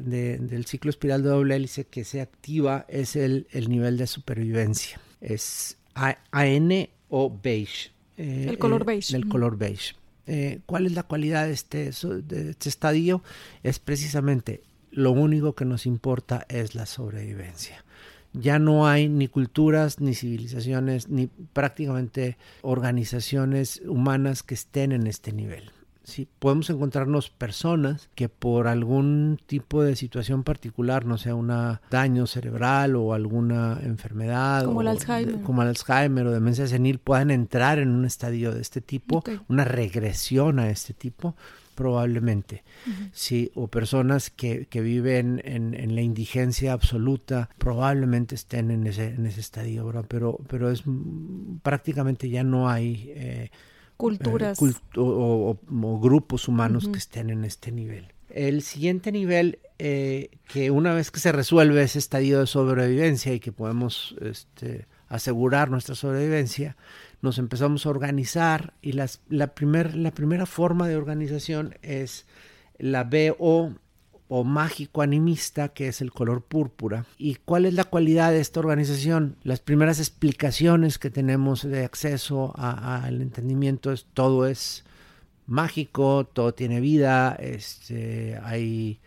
del ciclo espiral de doble hélice que se activa es el, nivel de supervivencia. Es AN o beige. Eh, el color beige. El color beige. Eh, ¿Cuál es la cualidad de este, de este estadio? Es precisamente lo único que nos importa es la sobrevivencia ya no hay ni culturas, ni civilizaciones, ni prácticamente organizaciones humanas que estén en este nivel. Sí, podemos encontrarnos personas que por algún tipo de situación particular, no sea un daño cerebral o alguna enfermedad, como el Alzheimer, como el Alzheimer o demencia senil, puedan entrar en un estadio de este tipo, una regresión a este tipo, probablemente, sí, o personas que, que viven en, en, la indigencia absoluta, probablemente estén en ese, en ese estadio, ¿verdad? Pero, pero es prácticamente ya no hay eh, culturas eh, o, grupos humanos que estén en este nivel. El siguiente nivel, eh, que una vez que se resuelve ese estadio de sobrevivencia y que podemos este, asegurar nuestra sobrevivencia, nos empezamos a organizar y las, la, primer, la primera forma de organización es la BO o mágico animista, que es el color púrpura. ¿Y cuál es la cualidad de esta organización? Las primeras explicaciones que tenemos de acceso al entendimiento es todo es mágico, todo tiene vida, este, hay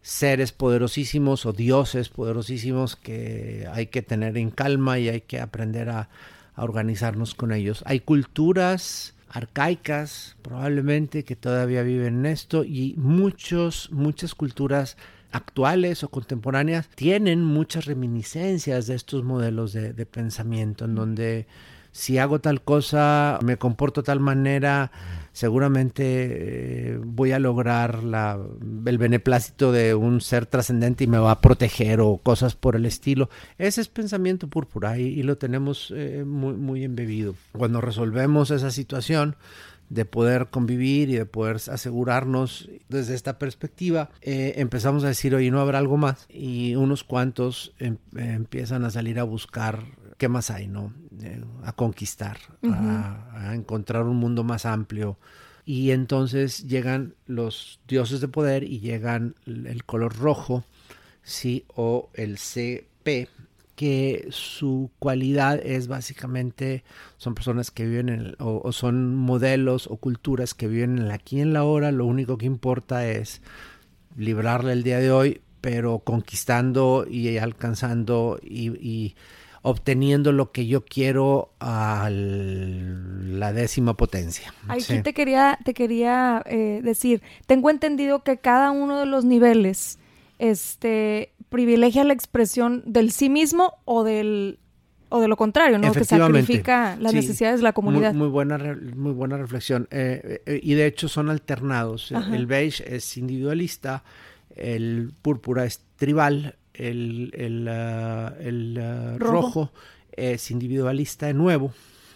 seres poderosísimos o dioses poderosísimos que hay que tener en calma y hay que aprender a, a organizarnos con ellos. Hay culturas arcaicas probablemente que todavía viven en esto y muchos, muchas culturas actuales o contemporáneas tienen muchas reminiscencias de estos modelos de, de pensamiento en donde si hago tal cosa, me comporto de tal manera, seguramente eh, voy a lograr el beneplácito de un ser trascendente y me va a proteger o cosas por el estilo. Ese es pensamiento púrpura y, lo tenemos eh, muy, muy embebido. Cuando resolvemos esa situación, de poder convivir y de poder asegurarnos desde esta perspectiva, eh, empezamos a decir, oye, ¿no habrá algo más? Y unos cuantos em, empiezan a salir a buscar qué más hay, ¿no? Eh, a conquistar, a, encontrar un mundo más amplio. Y entonces llegan los dioses de poder y llegan el color rojo, sí, o el CP, que su cualidad es básicamente, son personas que viven en, o, son modelos o culturas que viven en aquí en la ahora, lo único que importa es librarle el día de hoy, pero conquistando y alcanzando y obteniendo lo que yo quiero a la décima potencia. Aquí te quería, te quería eh, decir, tengo entendido que cada uno de los niveles este, privilegia la expresión del sí mismo o del o de lo contrario, ¿no? Que sacrifica las necesidades de la comunidad. Muy, buena, muy buena reflexión. Eh, eh, y de hecho son alternados. El beige es individualista, el púrpura es tribal, el, el, ah, ah, rojo. es individualista de nuevo.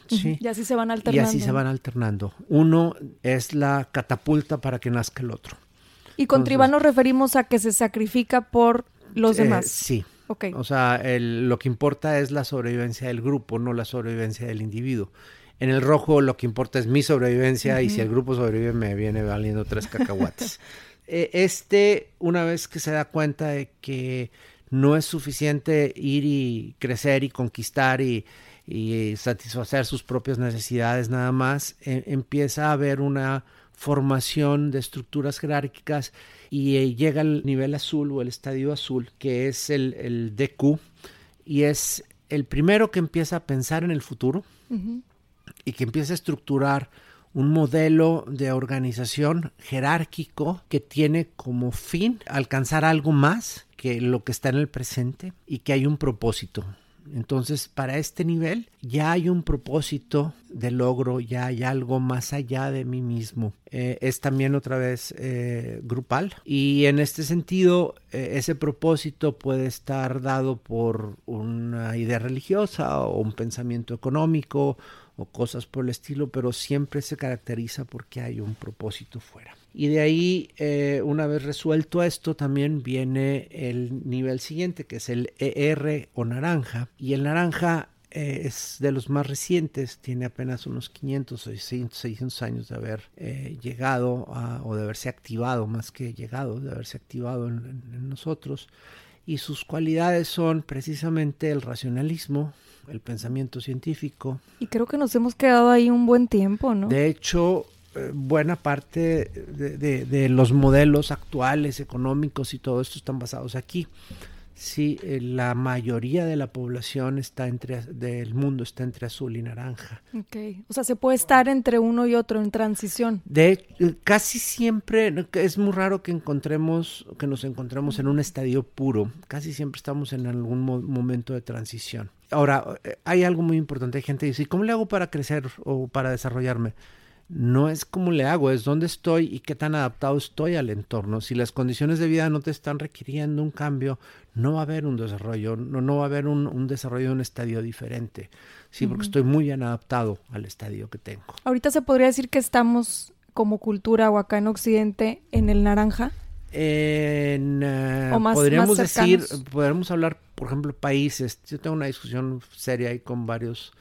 ¿sí? Y así se van alternando. Y así se van alternando. Uno es la catapulta para que nazca el otro. Y con tribal nos referimos a que se sacrifica por los eh, demás. sí. O sea, lo que importa es la sobrevivencia del grupo, no la sobrevivencia del individuo. En el rojo lo que importa es mi sobrevivencia y si el grupo sobrevive me viene valiendo tres cacahuates. Eh, este, una vez que se da cuenta de que no es suficiente ir y crecer y conquistar y, satisfacer sus propias necesidades nada más, e, empieza a haber una formación de estructuras jerárquicas y eh, llega al nivel azul o el estadio azul, que es el, el DQ, y es el primero que empieza a pensar en el futuro y que empieza a estructurar un modelo de organización jerárquico que tiene como fin alcanzar algo más que lo que está en el presente y que hay un propósito. Entonces, para este nivel ya hay un propósito de logro, ya hay algo más allá de mí mismo. Eh, es también otra vez eh, grupal y en este sentido eh, ese propósito puede estar dado por una idea religiosa o un pensamiento económico o cosas por el estilo, pero siempre se caracteriza porque hay un propósito fuera. Y de ahí, eh, una vez resuelto esto, también viene el nivel siguiente, que es el ER o naranja. Y el naranja eh, es de los más recientes, tiene apenas unos 500 o 600, años de haber eh, llegado o de haberse activado, más que llegado, de haberse activado en nosotros. Y sus cualidades son precisamente el racionalismo, el pensamiento científico. Y creo que nos hemos quedado ahí un buen tiempo, ¿no? De hecho, eh, buena parte de, los modelos actuales económicos y todo esto están basados aquí. Sí, eh, la mayoría de la población está entre del mundo está entre azul y naranja. Okay. O sea, se puede estar entre uno y otro en transición. De eh, casi siempre es muy raro que encontremos que nos encontremos en un estadio puro. Casi siempre estamos en algún momento de transición. Ahora, hay algo muy importante. Hay gente que dice, ¿cómo le hago para crecer o para desarrollarme? No es como le hago, es dónde estoy y qué tan adaptado estoy al entorno. Si las condiciones de vida no te están requiriendo un cambio, no va a haber un desarrollo, no, no va a haber un, desarrollo de un estadio diferente. Sí, porque estoy muy bien adaptado al estadio que tengo. Ahorita se podría decir que estamos como cultura o acá en Occidente en el naranja. En, eh, podríamos decir, podríamos hablar, por ejemplo, países. Yo tengo una discusión seria ahí con varios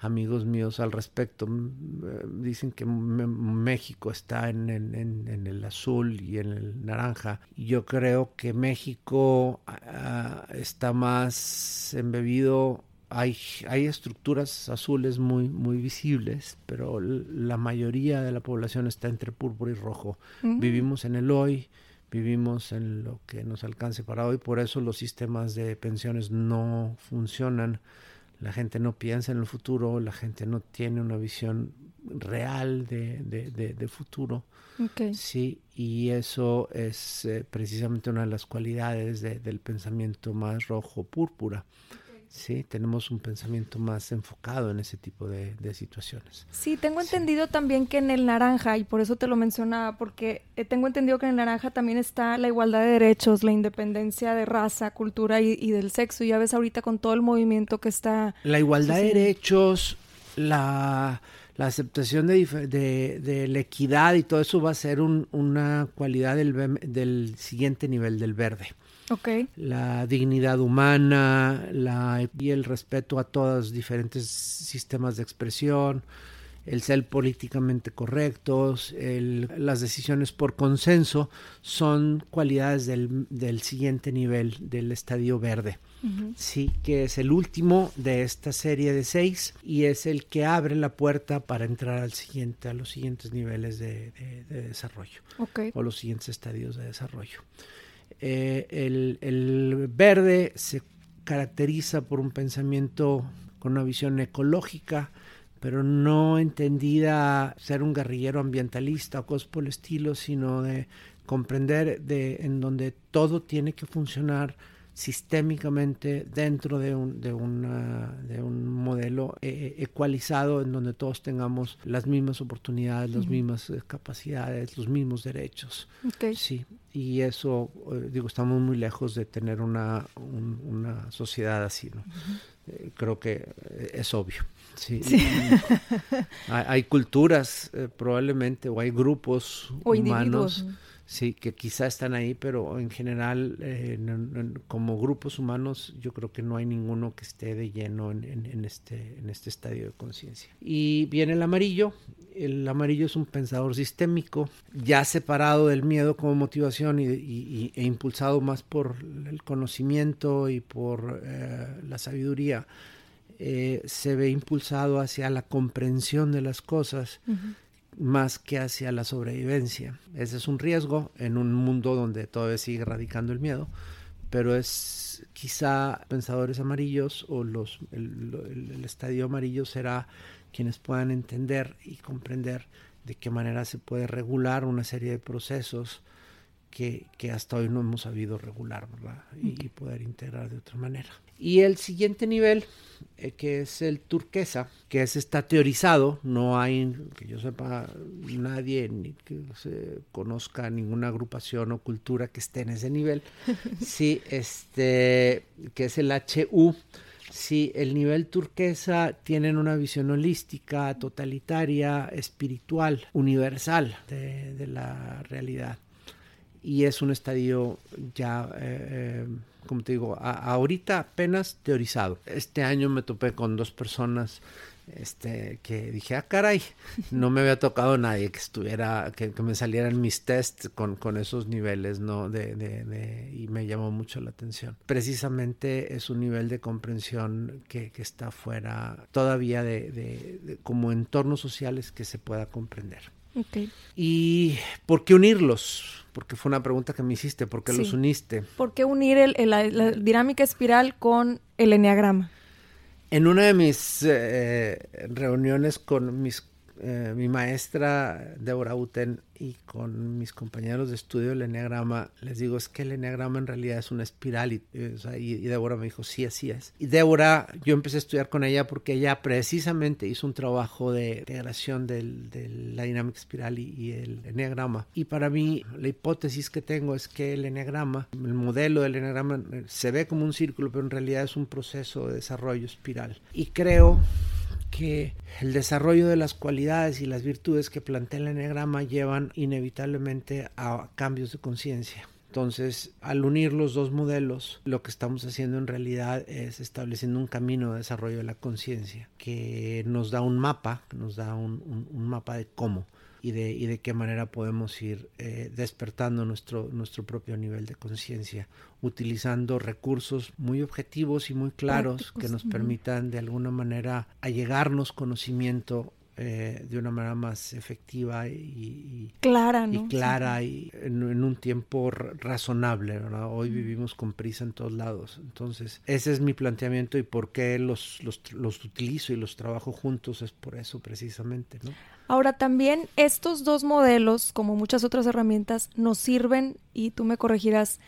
amigos míos al respecto. Eh, dicen que México está en, el azul y en el naranja. Yo creo que México ah, está más embebido. Hay, hay estructuras azules muy, muy visibles, pero la mayoría de la población está entre púrpura y rojo. Vivimos en el hoy, vivimos en lo que nos alcance para hoy, por eso los sistemas de pensiones no funcionan la gente no piensa en el futuro, la gente no tiene una visión real de, de, futuro. Sí, y eso es eh, precisamente una de las cualidades del pensamiento más rojo púrpura. Sí, tenemos un pensamiento más enfocado en ese tipo de, situaciones. Sí, tengo entendido también que en el naranja, y por eso te lo mencionaba, porque eh, tengo entendido que en el naranja también está la igualdad de derechos, la independencia de raza, cultura y, del sexo. Ya ves ahorita con todo el movimiento que está... La igualdad de derechos, la, aceptación de, de, la equidad y todo eso va a ser una cualidad del, del siguiente nivel del verde. La dignidad humana la, y el respeto a todos los diferentes sistemas de expresión, el ser políticamente correctos, las decisiones por consenso son cualidades del, siguiente nivel del estadio verde. Sí, que es el último de esta serie de seis y es el que abre la puerta para entrar al siguiente, a los siguientes niveles de, desarrollo o los siguientes estadios de desarrollo. Eh, el, verde se caracteriza por un pensamiento con una visión ecológica, pero no entendida ser un guerrillero ambientalista o cosas por el estilo, sino de comprender de en donde todo tiene que funcionar sistémicamente dentro de un, de una, de un modelo eh, ecualizado en donde todos tengamos las mismas oportunidades, las mismas eh, capacidades, los mismos derechos. Sí, y eso, eh, digo, estamos muy lejos de tener una, una sociedad así, ¿no? creo que es obvio. Sí. hay, culturas probablemente o hay grupos humanos Sí, que quizá están ahí, pero en general, eh, como grupos humanos, yo creo que no hay ninguno que esté de lleno en, este, en este estadio de conciencia. Y viene el amarillo. El amarillo es un pensador sistémico, ya separado del miedo como motivación y, e impulsado más por el conocimiento y por eh, la sabiduría. Eh, se ve impulsado hacia la comprensión de las cosas más que hacia la sobrevivencia. Ese es un riesgo en un mundo donde todavía sigue radicando el miedo, pero es quizá pensadores amarillos o los, el, estadio amarillo será quienes puedan entender y comprender de qué manera se puede regular una serie de procesos que, hasta hoy no hemos sabido regular y poder integrar de otra manera. Y el siguiente nivel, eh, que es el turquesa, que es está teorizado, no hay, que yo sepa, nadie ni que se conozca ninguna agrupación o cultura que esté en ese nivel. Sí, este, que es el HU. Sí, el nivel turquesa tienen una visión holística, totalitaria, espiritual, universal de, la realidad. Y es un estadio ya eh, eh, como te digo, ahorita apenas teorizado. Este año me topé con dos personas este, que dije, ah, caray, no me había tocado nadie que estuviera, que, me salieran mis tests con, con esos niveles, ¿no? De, de, y me llamó mucho la atención. Precisamente es un nivel de comprensión que, que está fuera todavía de, como entornos sociales que se pueda comprender. Okay. ¿Y por qué unirlos? Porque fue una pregunta que me hiciste, ¿por qué los uniste? ¿Por qué unir el, la, dinámica espiral con el enneagrama? En una de mis eh, reuniones con mis eh, mi maestra Deborah Uten y con mis compañeros de estudio del Enneagrama, les digo, es que el Enneagrama en realidad es una espiral y, y, Débora me dijo, sí, así es. Y Débora, yo empecé a estudiar con ella porque ella precisamente hizo un trabajo de integración de la dinámica espiral y, el Enneagrama. Y para mí, la hipótesis que tengo es que el Enneagrama, el modelo del Enneagrama, se ve como un círculo, pero en realidad es un proceso de desarrollo espiral. Y creo que el desarrollo de las cualidades y las virtudes que plantea el enegrama llevan inevitablemente a cambios de conciencia. Entonces, al unir los dos modelos, lo que estamos haciendo en realidad es estableciendo un camino de desarrollo de la conciencia que nos da un mapa, nos da un mapa de cómo y de, y de qué manera podemos ir eh, despertando nuestro, nuestro propio nivel de conciencia, utilizando recursos muy objetivos y muy claros que nos permitan de alguna manera allegarnos conocimiento eh, de una manera más efectiva y, clara, y clara y en, un tiempo razonable. Hoy vivimos con prisa en todos lados. Entonces, ese es mi planteamiento y por qué los, los, los utilizo y los trabajo juntos es por eso precisamente. ¿no? Ahora también estos dos modelos, como muchas otras herramientas, nos sirven, y tú me corregirás,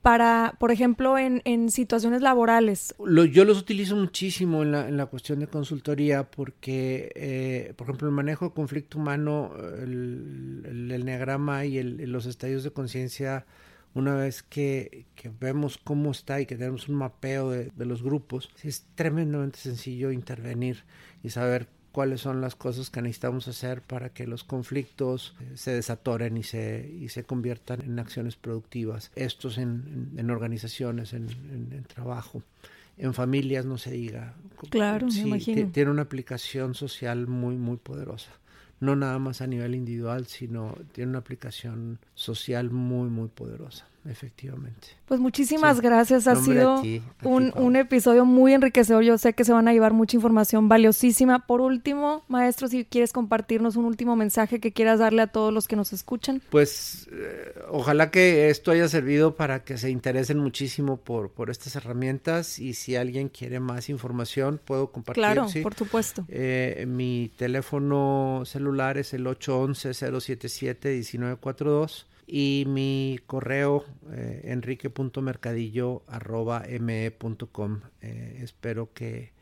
para, por ejemplo, en, en situaciones laborales? yo los utilizo muchísimo en la, en la cuestión de consultoría porque, eh, por ejemplo, el manejo de conflicto humano, el, el, el y el, los estadios de conciencia, una vez que, que, vemos cómo está y que tenemos un mapeo de, de los grupos, es tremendamente sencillo intervenir y saber cuáles son las cosas que necesitamos hacer para que los conflictos eh, se desatoren y se, y se conviertan en acciones productivas. Estos en, en, organizaciones, en, en, trabajo. En familias no se diga. Claro, me imagino. Tiene una aplicación social muy, muy poderosa no nada más a nivel individual, sino tiene una aplicación social muy, muy poderosa efectivamente. Pues muchísimas gracias, ha sido un, un, episodio muy enriquecedor, yo sé que se van a llevar mucha información valiosísima. Por último, maestro, si quieres compartirnos un último mensaje que quieras darle a todos los que nos escuchan. Pues eh, ojalá que esto haya servido para que se interesen muchísimo por, por estas herramientas y si alguien quiere más información puedo compartir. Claro, por supuesto. Eh, mi teléfono celular es el 811-077-1942 y mi correo eh, enrique.mercadillo.me.com. Eh, espero que,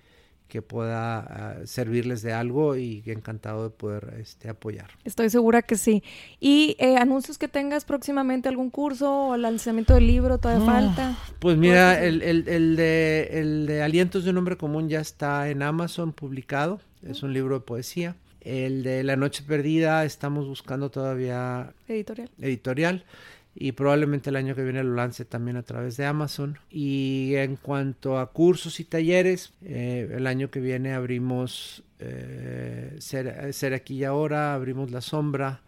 que pueda ah, servirles de algo y encantado de poder este, apoyar. Estoy segura que sí. ¿Y eh, anuncios que tengas próximamente, algún curso o el lanzamiento del libro, todavía ah, falta? Pues mira, el, el, el, de, el de Alientos de un hombre común ya está en Amazon publicado, es un libro de poesía. El de La Noche Perdida estamos buscando todavía editorial. editorial y probablemente el año que viene lo lance también a través de Amazon. Y en cuanto a cursos y talleres, eh, el año que viene abrimos eh, ser, ser, aquí y ahora, abrimos La Sombra,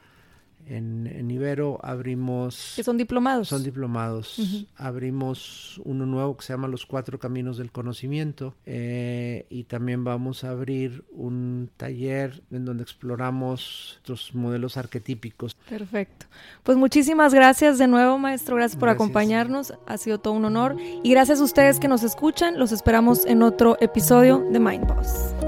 en, Ibero abrimos... Que son diplomados. Son diplomados. Abrimos uno nuevo que se llama Los Cuatro Caminos del Conocimiento eh, y también vamos a abrir un taller en donde exploramos estos modelos arquetípicos. Perfecto. Pues muchísimas gracias de nuevo, maestro. Gracias por acompañarnos. Ha sido todo un honor. Y gracias a ustedes que nos escuchan. Los esperamos en otro episodio de Mind Boss.